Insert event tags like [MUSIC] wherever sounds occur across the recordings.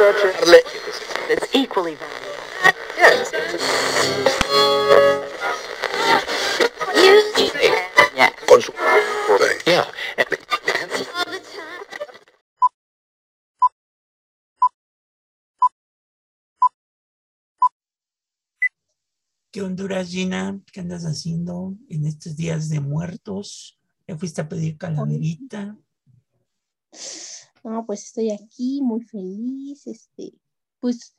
that's equally. Yes. Yeah. Con. Yeah. ¿Qué Honduras? ¿Qué andas haciendo en estos días de muertos? ¿Ya fuiste a pedir calaverita? No, pues estoy aquí muy feliz, este, pues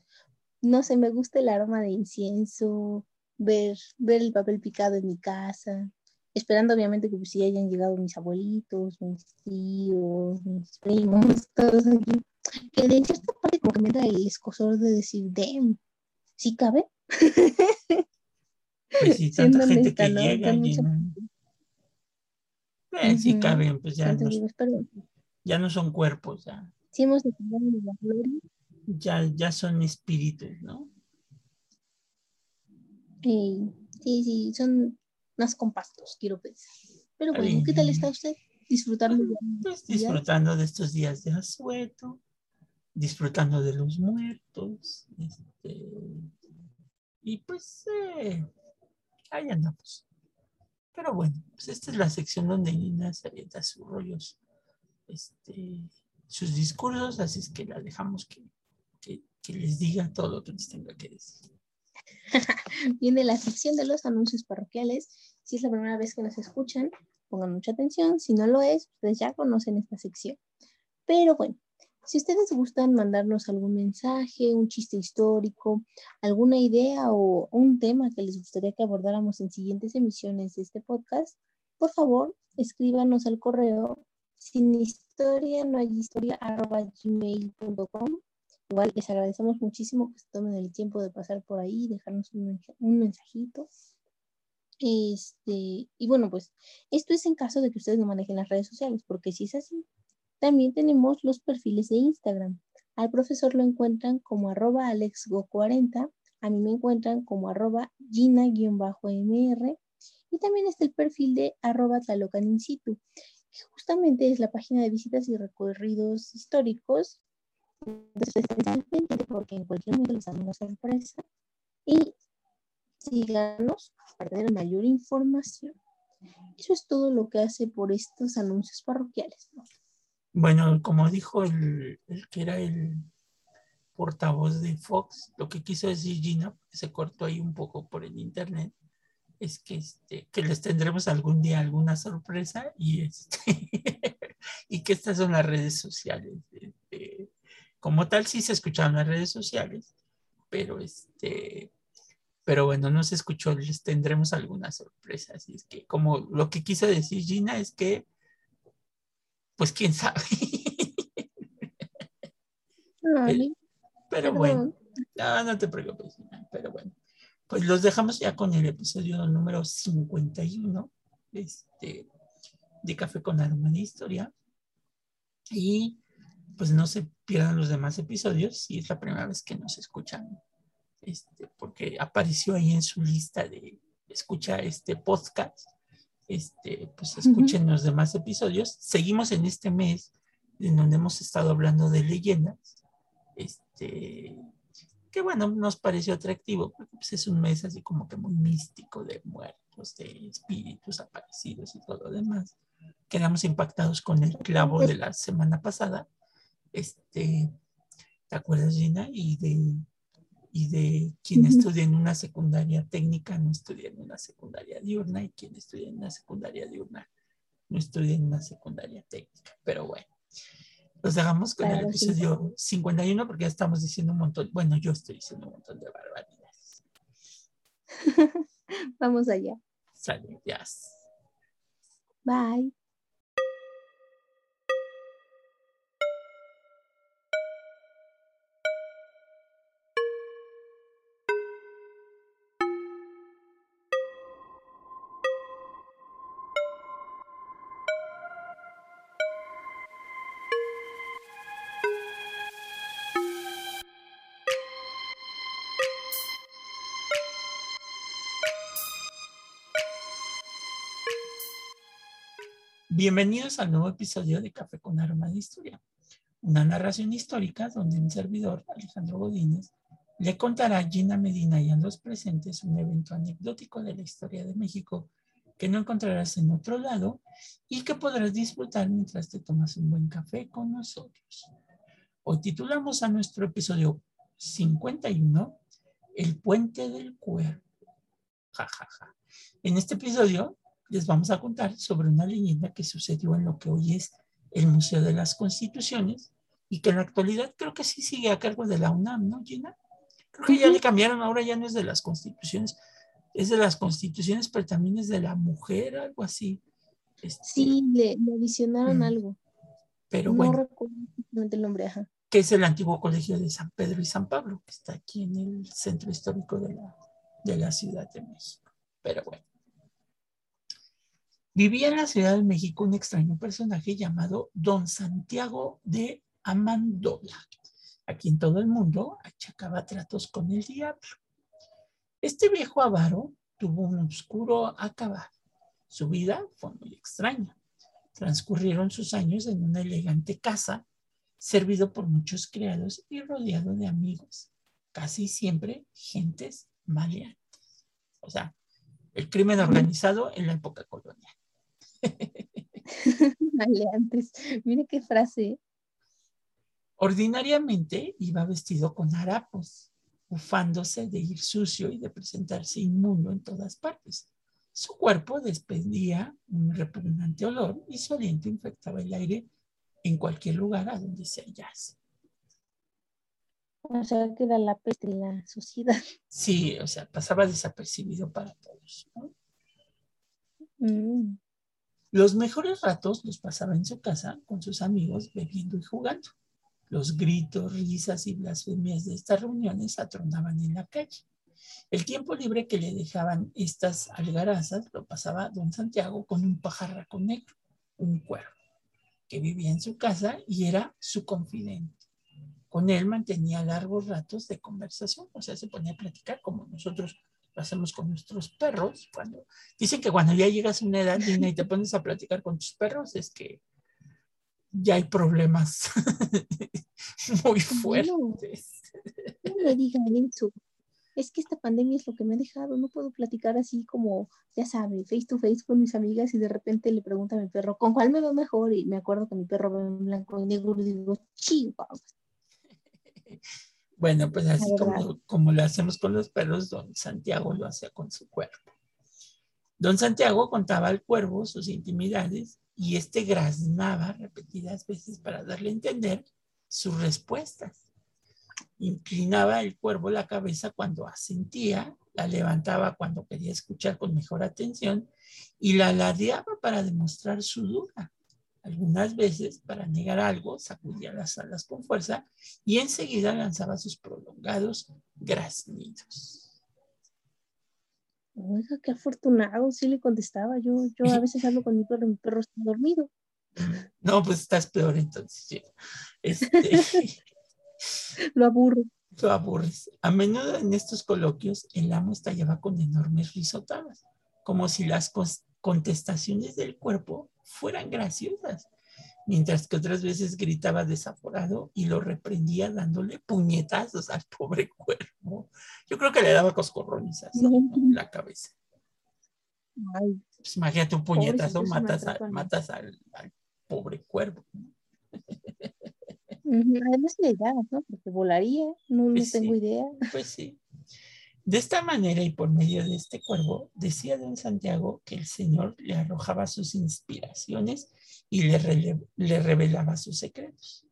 no sé, me gusta el aroma de incienso, ver, ver el papel picado en mi casa, esperando obviamente que pues sí hayan llegado mis abuelitos, mis tíos, mis primos, todos aquí, que de cierta parte como que me da el escosor de decir, damn, ¿sí cabe? Pues sí, [LAUGHS] tanta gente honesta, que ¿no? llega, mucha- Gina. Eh, sí Ujú. caben, pues ya Entonces no, digo, espero, ya no son cuerpos, ya, sí hemos de la gloria ya, ya son espíritus, ¿no? sí, sí, son más compactos, quiero pensar. Pero bueno, ¿qué tal está usted? Disfrutando de Pues disfrutando de estos días de asueto, disfrutando de los muertos, este, y pues eh, ahí andamos. Pero bueno, pues esta es la sección donde Nina se avienta sus rollos, este, sus discursos, así es que la dejamos que, les diga todo lo que les tenga que decir. [LAUGHS] Viene la sección de los anuncios parroquiales. Si es la primera vez que nos escuchan, pongan mucha atención. Si no lo es, ustedes ya conocen esta sección. Pero bueno, si ustedes gustan mandarnos algún mensaje, un chiste histórico, alguna idea o un tema que les gustaría que abordáramos en siguientes emisiones de este podcast, por favor, escríbanos al correo sin historia no hay historia arroba gmail.com Igual les agradecemos muchísimo que se tomen el tiempo de pasar por ahí, dejarnos un, mensa- un mensajito. Este, y bueno, pues esto es en caso de que ustedes no manejen las redes sociales, porque si es así, también tenemos los perfiles de Instagram. Al profesor lo encuentran como arroba alexgo40, a mí me encuentran como arroba gina-mr y también está el perfil de arroba talocan in situ, que justamente es la página de visitas y recorridos históricos entonces estén al pendiente porque en cualquier momento les damos una sorpresa y síganos para tener mayor información. Eso es todo lo que hace por estos anuncios parroquiales. ¿no? Bueno, como dijo el, que era el portavoz de Fox, lo que quiso decir Gina, se cortó ahí un poco por el internet, es que, este, que les tendremos algún día alguna sorpresa y, este, [LAUGHS] y que estas son las redes sociales. este, como tal, sí se escucharon las redes sociales, pero este, pero bueno, no se escuchó, les tendremos alguna sorpresa. Así es que, como lo que quiso decir Gina es que, pues quién sabe. [LAUGHS] Ay, Pero perdón. bueno, no, no te preocupes, Gina, pero bueno. Pues los dejamos ya con el episodio número 51 este, de Café con Aroma de Historia. Y pues no se pierdan los demás episodios si es la primera vez que nos escuchan, este, porque apareció ahí en su lista de escucha este podcast. Este, pues escuchen los demás episodios. Seguimos en este mes en donde hemos estado hablando de leyendas. Este, que bueno, nos pareció atractivo, porque pues, es un mes así como que muy místico de muertos, de espíritus aparecidos y todo lo demás. Quedamos impactados con el clavo de la semana pasada. Este, ¿te acuerdas, Gina? Y de, y de quien estudia en una secundaria técnica no estudia en una secundaria diurna y quien estudia en una secundaria diurna no estudia en una secundaria técnica. Pero bueno, los dejamos con el Claro, sí. episodio 51 porque ya estamos diciendo un montón, bueno, yo estoy diciendo un montón de barbaridades. [LAUGHS] Vamos allá. Sale, ya. Bye. Bienvenidos al nuevo episodio de Café con Aroma de Historia. una narración histórica donde un servidor, Alejandro Godínez, le contará a Gina Medina y a los presentes un evento anecdótico de la historia de México que no encontrarás en otro lado y que podrás disfrutar mientras te tomas un buen café con nosotros. Hoy titulamos a nuestro episodio 51 El puente del cuerpo. Ja, ja, ja. En este episodio les vamos a contar sobre una leyenda que sucedió en lo que hoy es el Museo de las Constituciones y que en la actualidad creo que sí sigue a cargo de la UNAM, ¿no, Gina? Creo que ya le cambiaron, ahora ya no es de las constituciones, es de las constituciones, pero también es de la mujer, algo así. Este, sí, le, adicionaron algo. Pero bueno. No recuerdo el nombre, ajá. Que es el antiguo colegio de San Pedro y San Pablo, que está aquí en el centro histórico de la, de la Ciudad de México. Pero bueno. Vivía en la Ciudad de México un extraño personaje llamado Don Santiago de Amandola, a quien todo el mundo achacaba tratos con el diablo. Este viejo avaro tuvo un oscuro acabado. Su vida fue muy extraña. Transcurrieron sus años en una elegante casa, servido por muchos criados y rodeado de amigos, casi siempre gentes maleantes. O sea, el crimen organizado en la época colonial. [LAUGHS] Maleantes. Mire qué frase. Ordinariamente iba vestido con harapos, ufándose de ir sucio y de presentarse inmundo en todas partes. Su cuerpo despedía un repugnante olor y su aliento infectaba el aire en cualquier lugar a donde se hallase. O sea, que era la peste de la sociedad. Sí, o sea, pasaba desapercibido para todos. Mm. Los mejores ratos los pasaba en su casa con sus amigos bebiendo y jugando. Los gritos, risas y blasfemias de estas reuniones atronaban en la calle. El tiempo libre que le dejaban estas algarazas lo pasaba don Santiago con un pajarraco negro, un cuervo, que vivía en su casa y era su confidente. Con él mantenía largos ratos de conversación, o sea, se ponía a platicar como nosotros hacemos con nuestros perros. Cuando dicen que cuando ya llegas a una edad y te pones a platicar con tus perros, es que ya hay problemas [LAUGHS] muy fuertes. No, me digan eso. Es que esta pandemia es lo que me ha dejado. No puedo platicar así como, ya sabe, face to face con mis amigas y de repente le pregunto a mi perro, ¿con cuál me veo mejor? Y me acuerdo que mi perro ve en blanco y negro y digo, chihuahua. Bueno, pues así como, como lo hacemos con los perros, don Santiago lo hacía con su cuerpo. Don Santiago contaba al cuervo sus intimidades y este graznaba repetidas veces para darle a entender sus respuestas. Inclinaba el cuervo la cabeza cuando asentía, la levantaba cuando quería escuchar con mejor atención y la ladeaba para demostrar su duda. Algunas veces, para negar algo, sacudía las alas con fuerza y enseguida lanzaba sus prolongados graznidos. Oiga, qué afortunado, sí le contestaba. Yo, yo a veces hablo con mi perro, mi perro está dormido. No, pues estás peor entonces. Este, [LAUGHS] lo aburro. Lo aburres. A menudo en estos coloquios el amo estallaba con enormes risotadas, como si las contestaciones del cuerpo fueran graciosas, mientras que otras veces gritaba desaforado y lo reprendía dándole puñetazos al pobre cuervo. Yo creo que le daba coscorrones en la cabeza. Pues imagínate un puñetazo, matas, matas al, pobre cuervo. Además le da, ¿no? Porque volaría, no, no pues tengo idea. Pues sí. De esta manera y por medio de este cuervo, decía don Santiago que el Señor le arrojaba sus inspiraciones y le, le revelaba sus secretos.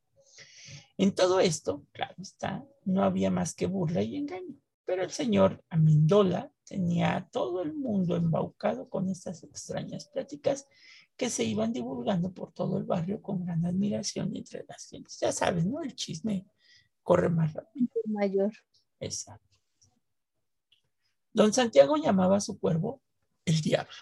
En todo esto, claro está, no había más que burla y engaño, pero el señor Amendola tenía a todo el mundo embaucado con estas extrañas pláticas que se iban divulgando por todo el barrio con gran admiración entre las gentes. Ya sabes, ¿no? El chisme corre más rápido. Mayor. Exacto. Don Santiago llamaba a su cuervo el diablo.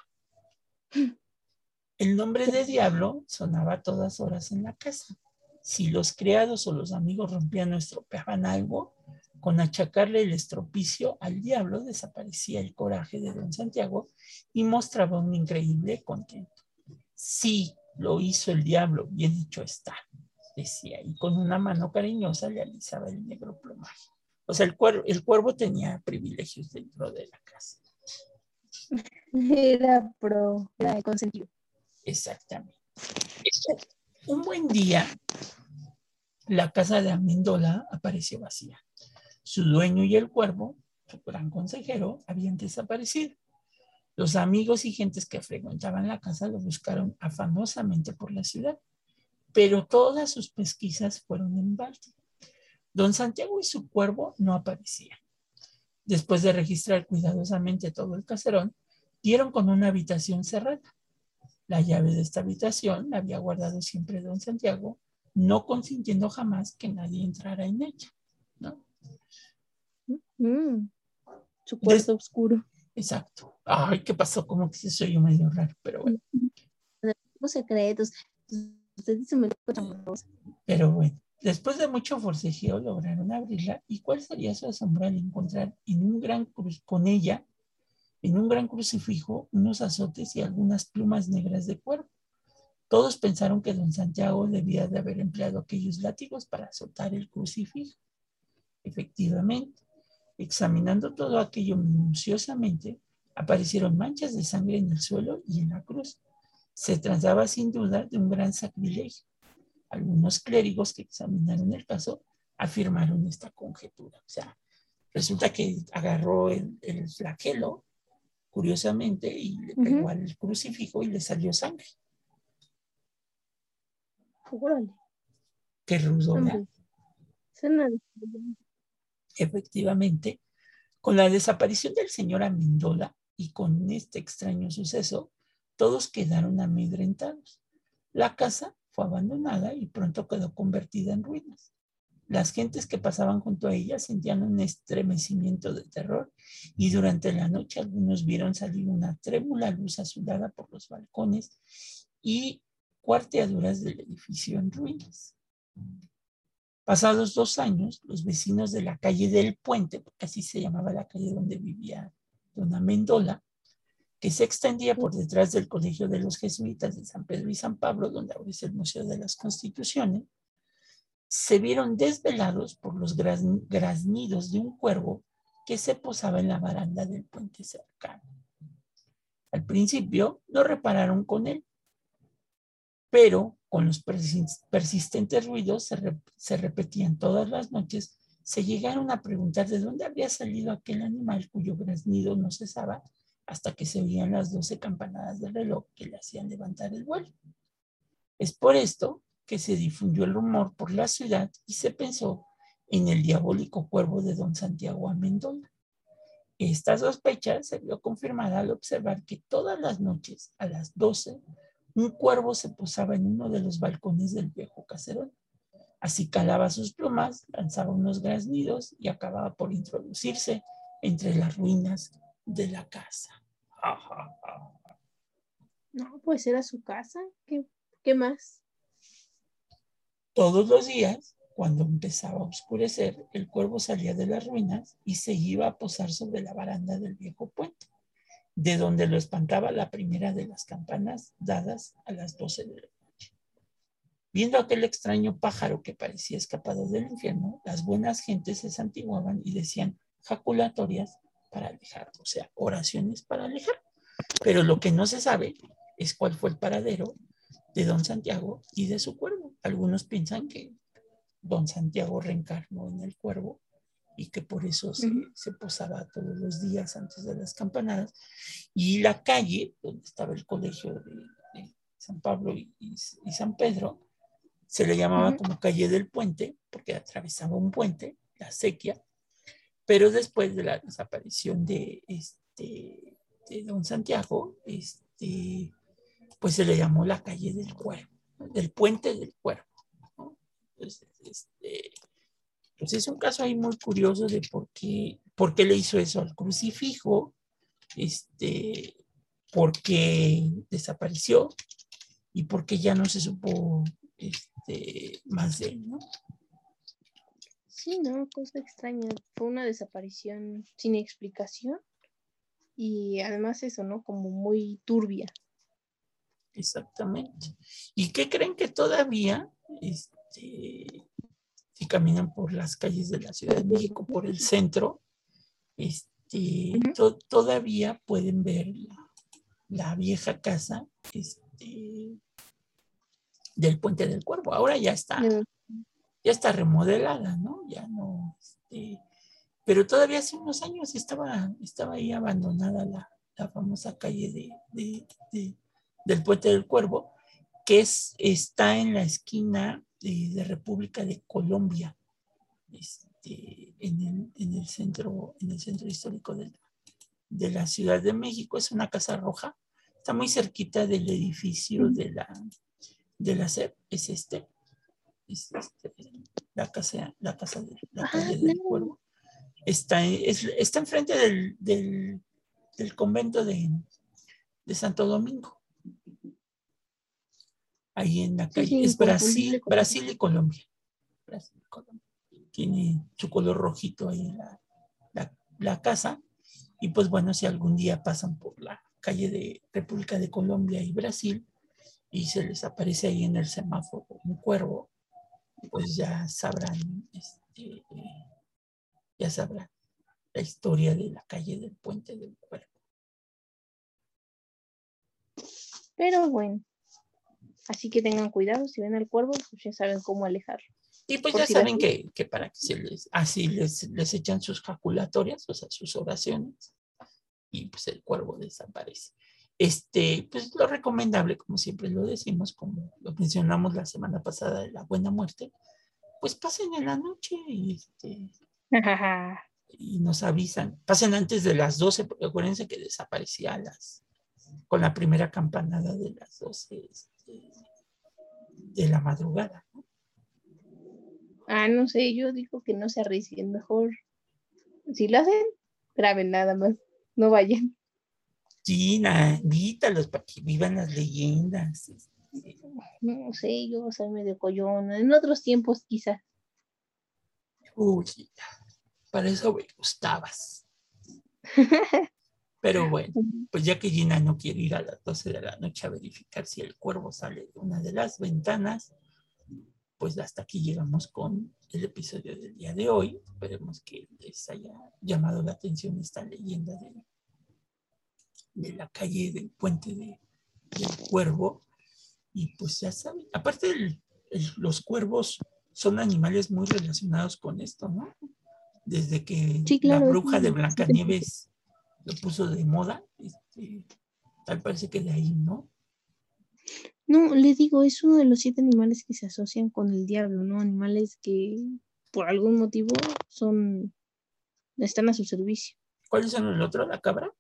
El nombre de diablo sonaba a todas horas en la casa. Si los criados o los amigos rompían o estropeaban algo, con achacarle el estropicio al diablo desaparecía el coraje de don Santiago y mostraba un increíble contento. Sí, lo hizo el diablo, bien hecho está. decía, y con una mano cariñosa le alisaba el negro plumaje. O sea, el cuervo, el cuervo tenía privilegios dentro de la casa. Era pro, era consentido. Exactamente. Un buen día, la casa de Amendola apareció vacía. Su dueño y el cuervo, su gran consejero, habían desaparecido. Los amigos y gentes que frecuentaban la casa lo buscaron afanosamente por la ciudad, pero todas sus pesquisas fueron en balde. Don Santiago y su cuervo no aparecían. Después de registrar cuidadosamente todo el caserón, dieron con una habitación cerrada. La llave de esta habitación la había guardado siempre don Santiago, no consintiendo jamás que nadie entrara en ella. ¿no? Mm, su cuarto oscuro. Exacto. Ay, ¿qué pasó? Como que se soy medio raro, pero bueno. [LAUGHS] Los secretos. Ustedes se me Pero bueno, después de mucho forcejeo lograron abrirla y cuál sería su asombro al encontrar en un gran cruz con ella, en un gran crucifijo, unos azotes y algunas plumas negras de cuero. Todos pensaron que don Santiago debía de haber empleado aquellos látigos para azotar el crucifijo. Efectivamente, examinando todo aquello minuciosamente, aparecieron manchas de sangre en el suelo y en la cruz. Se trataba sin duda de un gran sacrilegio. Algunos clérigos que examinaron el caso afirmaron esta conjetura. O sea, resulta que agarró el, flagelo, curiosamente, y le pegó al crucifijo y le salió sangre. Qué rudo, Efectivamente, con la desaparición del señor Amendola y con este extraño suceso, todos quedaron amedrentados. La casa fue abandonada y pronto quedó convertida en ruinas. Las gentes que pasaban junto a ella sentían un estremecimiento de terror y durante la noche algunos vieron salir una trémula luz azulada por los balcones y cuarteaduras del edificio en ruinas. Pasados dos años, los vecinos de la calle del Puente, porque así se llamaba la calle donde vivía dona Mendola, que se extendía por detrás del Colegio de los Jesuitas de San Pedro y San Pablo, donde ahora es el Museo de las Constituciones, se vieron desvelados por los graznidos de un cuervo que se posaba en la baranda del puente cercano. Al principio no repararon con él, pero con los persistentes ruidos se, se repetían todas las noches, se llegaron a preguntar de dónde había salido aquel animal cuyo graznido no cesaba hasta que se oían las doce campanadas del reloj que le hacían levantar el vuelo. Es por esto que se difundió el rumor por la ciudad y se pensó en el diabólico cuervo de don Santiago Amendola. Esta sospecha se vio confirmada al observar que todas las noches a las doce un cuervo se posaba en uno de los balcones del viejo caserón. Así calaba sus plumas, lanzaba unos graznidos y acababa por introducirse entre las ruinas de la casa. No, pues era su casa. ¿Qué, qué más? Todos los días, cuando empezaba a oscurecer, el cuervo salía de las ruinas y se iba a posar sobre la baranda del viejo puente de donde lo espantaba la primera de las campanas dadas a las doce de la noche. Viendo aquel extraño pájaro que parecía escapado del infierno, las buenas gentes se santiguaban y decían jaculatorias para alejar, o sea, oraciones para alejar. Pero lo que no se sabe es cuál fue el paradero de don Santiago y de su cuervo. Algunos piensan que don Santiago reencarnó en el cuervo y que por eso se, posaba todos los días antes de las campanadas. Y la calle, donde estaba el colegio de, San Pablo y, San Pedro, se le llamaba como calle del puente, porque atravesaba un puente, la sequía, pero después de la desaparición de, este, de don Santiago, este, pues se le llamó la calle del cuervo, del puente del cuervo. Entonces, este, pues es un caso ahí muy curioso de por qué, por le hizo eso al crucifijo, este, por qué desapareció y por qué ya no se supo este, más de él, ¿no? Sí, no, cosa extraña. Fue una desaparición sin explicación y además eso, ¿no? Como muy turbia. Exactamente. ¿Y qué creen que todavía, este, si caminan por las calles de la Ciudad de México, por el centro, este, to- todavía pueden ver la, la vieja casa este, del Puente del Cuervo. Ahora ya está, ya está remodelada, ¿no? Ya no, este, pero todavía hace unos años estaba, estaba ahí abandonada la, la famosa calle de, de- de- del Puente del Cuervo, que es, está en la esquina de, República de Colombia, este, en, el, en el centro, en el centro histórico de la, Ciudad de México. Es una casa roja, está muy cerquita del edificio de la, de la SEP, es este, es este, la casa, la casa de la Ah, calle del. Cuervo. Está, es- está enfrente del, del, del convento de, de Santo Domingo. Ahí en la calle. sí, es Brasil, Brasil y Colombia. Brasil y Colombia. Tiene su color rojito ahí la, la, la casa. Y pues bueno, si algún día pasan por la calle de República de Colombia y Brasil y se les aparece ahí en el semáforo un cuervo, pues ya sabrán, este, ya sabrán la historia de la calle del puente del cuervo. Pero bueno. Así que tengan cuidado, si ven al cuervo, pues ya saben cómo alejarlo. Y pues Por ya si saben que, que para que se les, así les, les echan sus jaculatorias, o sea, sus oraciones, y pues el cuervo desaparece. Este, pues lo recomendable, como siempre lo decimos, como lo mencionamos la semana pasada de la buena muerte, pues pasen en la noche y, este, y nos avisan. Pasen antes de las 12, porque acuérdense que desaparecía a las, con la primera campanada de las 12 este, de la madrugada. ¿no? ah, no sé, yo digo que no se arriesguen, mejor. Si lo hacen, graben nada más, no vayan. Sí, na- invítalos para que vivan las leyendas. este, No sé, yo soy medio collona. En otros tiempos quizás. Uy, para eso me gustabas. [LAUGHS] Pero bueno, pues ya que Gina no quiere ir a las 12 de la noche a verificar si el cuervo sale de una de las ventanas, pues hasta aquí llegamos con el episodio del día de hoy. Esperemos que les haya llamado la atención esta leyenda de, de la calle del puente de- del cuervo. Y pues ya saben, aparte el- el- los cuervos son animales muy relacionados con esto, ¿no? Desde que Sí, claro, la bruja de Blancanieves lo puso de moda, este, tal parece que de ahí, ¿no? No, le digo, es uno de los siete animales que se asocian con el diablo, ¿no? Animales que por algún motivo son, están a su servicio. ¿Cuáles son el otro? ¿La cabra?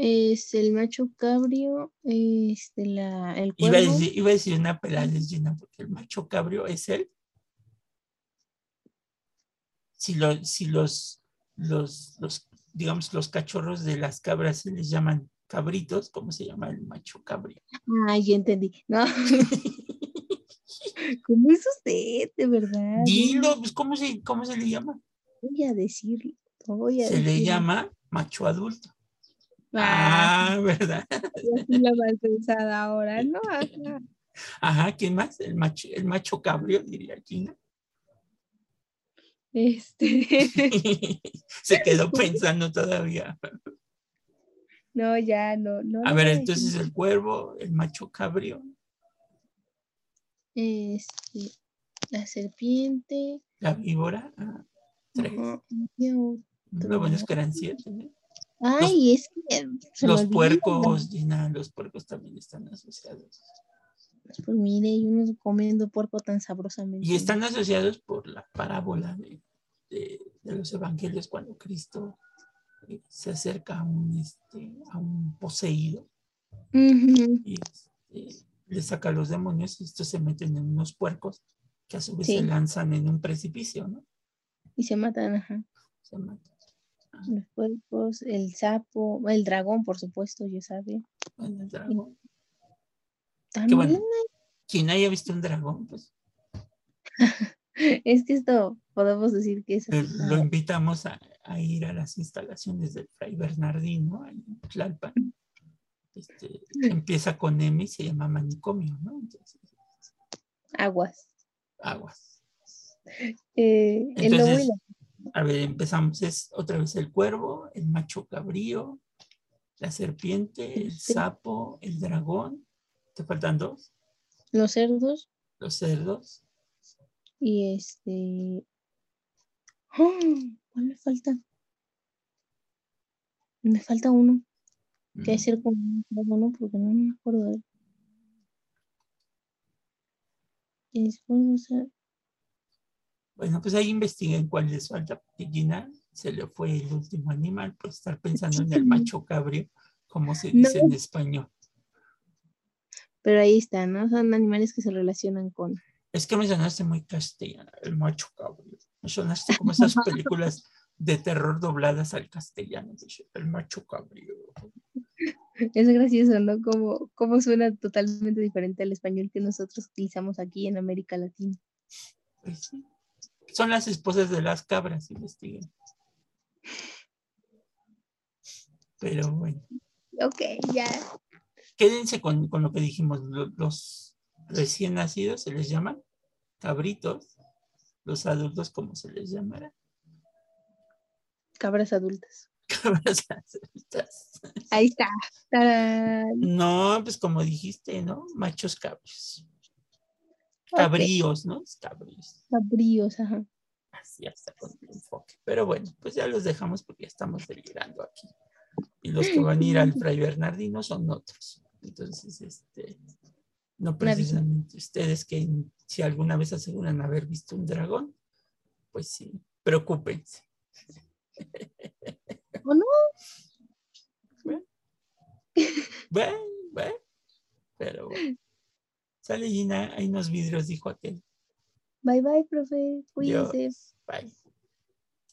Es el macho cabrio, este, la, el Iba a, cuervo. decir, iba a decir una pelada llena, porque el macho cabrio es él. Si, lo- si los, los, los, digamos, los cachorros de las cabras se les llaman cabritos, ¿cómo se llama el macho cabrio? Ay, ya entendí. No. [LAUGHS] ¿Cómo es usted, de verdad? Dilo, pues, ¿cómo se, cómo se le llama? Voy a decirlo. Voy a Se le llama macho adulto. Ah, Ah, ¿verdad? [LAUGHS] la mal pensada ahora, ¿no? Ajá. Ajá, ¿quién más? El macho, el macho cabrio, diría Gina. Este. [LAUGHS] Se quedó [LAUGHS] pensando todavía. No, ya, no, no. A no ver, entonces el cuervo, el macho cabrio, Este. La serpiente. la víbora, ah, tres. Lo bueno es que eran siete. ¿no? Ay, es que. se me Los puercos, Gina, los puercos también están asociados. Pues mire, y uno comiendo puerco tan sabrosamente. Y están asociados por la parábola de, de- de los evangelios cuando Cristo eh, se acerca a un, este, a un poseído y este, le saca a los demonios y estos se meten en unos puercos que a su vez Sí. se lanzan en un precipicio, ¿no? Y se matan, ajá. Se matan. Los puercos, el sapo, el dragón, por supuesto, ya sabe. Bueno, el dragón. También bueno. Quien haya visto un dragón, pues [LAUGHS] es que esto podemos decir que es lo como- invitamos a, a ir a las instalaciones del Fray Bernardino, en Tlalpan. Este, empieza con M y se llama manicomio, ¿no? Entonces, aguas. aguas. Eh, Entonces, a ver, empezamos. Es otra vez el cuervo, el macho cabrío, la serpiente, el sapo, el dragón. ¿Te faltan dos? los cerdos Los cerdos. y este. ¡Ah! ¿Cuál me falta? Me falta uno. Que Mm, es ser como un dragón, porque no me acuerdo de él. Y después, o sea, Bueno, pues ahí investiguen cuál les falta, porque Gina se le fue el último animal por estar pensando en el macho cabrío, como se dice No. en español. Pero ahí está, ¿no? Son animales que se relacionan con. Es que me sonaste muy castellana, el macho cabrío. Me sonaste como esas [LAUGHS] películas de terror dobladas al castellano. El macho cabrío. Es gracioso, ¿no? Como, como suena totalmente diferente al español que nosotros utilizamos aquí en América Latina. Pues sí. Son las esposas de las cabras, investiguen. Pero bueno, Ok, ya. quédense con, con lo que dijimos. lo- Los recién nacidos se les llaman cabritos. Los adultos, como se les llamará? Cabras adultas. [LAUGHS] Cabras adultas. Ahí está. ¡Tarán! No, pues como dijiste, ¿no? Machos cabríos. ¿no? Cabríos. Cabríos, ajá. Así hasta con el enfoque. Pero bueno, pues ya los dejamos porque ya estamos delirando aquí. Y los que van a ir al [LAUGHS] Fray Bernardino son otros. Entonces, este, no precisamente ustedes que si alguna vez aseguran haber visto un dragón, pues sí, preocúpense. [LAUGHS] ¿O no? Bueno, bueno, pero bueno. Sale Gina, hay unos vidrios, dijo aquel. Bye bye, profe. Cuídense. Bye.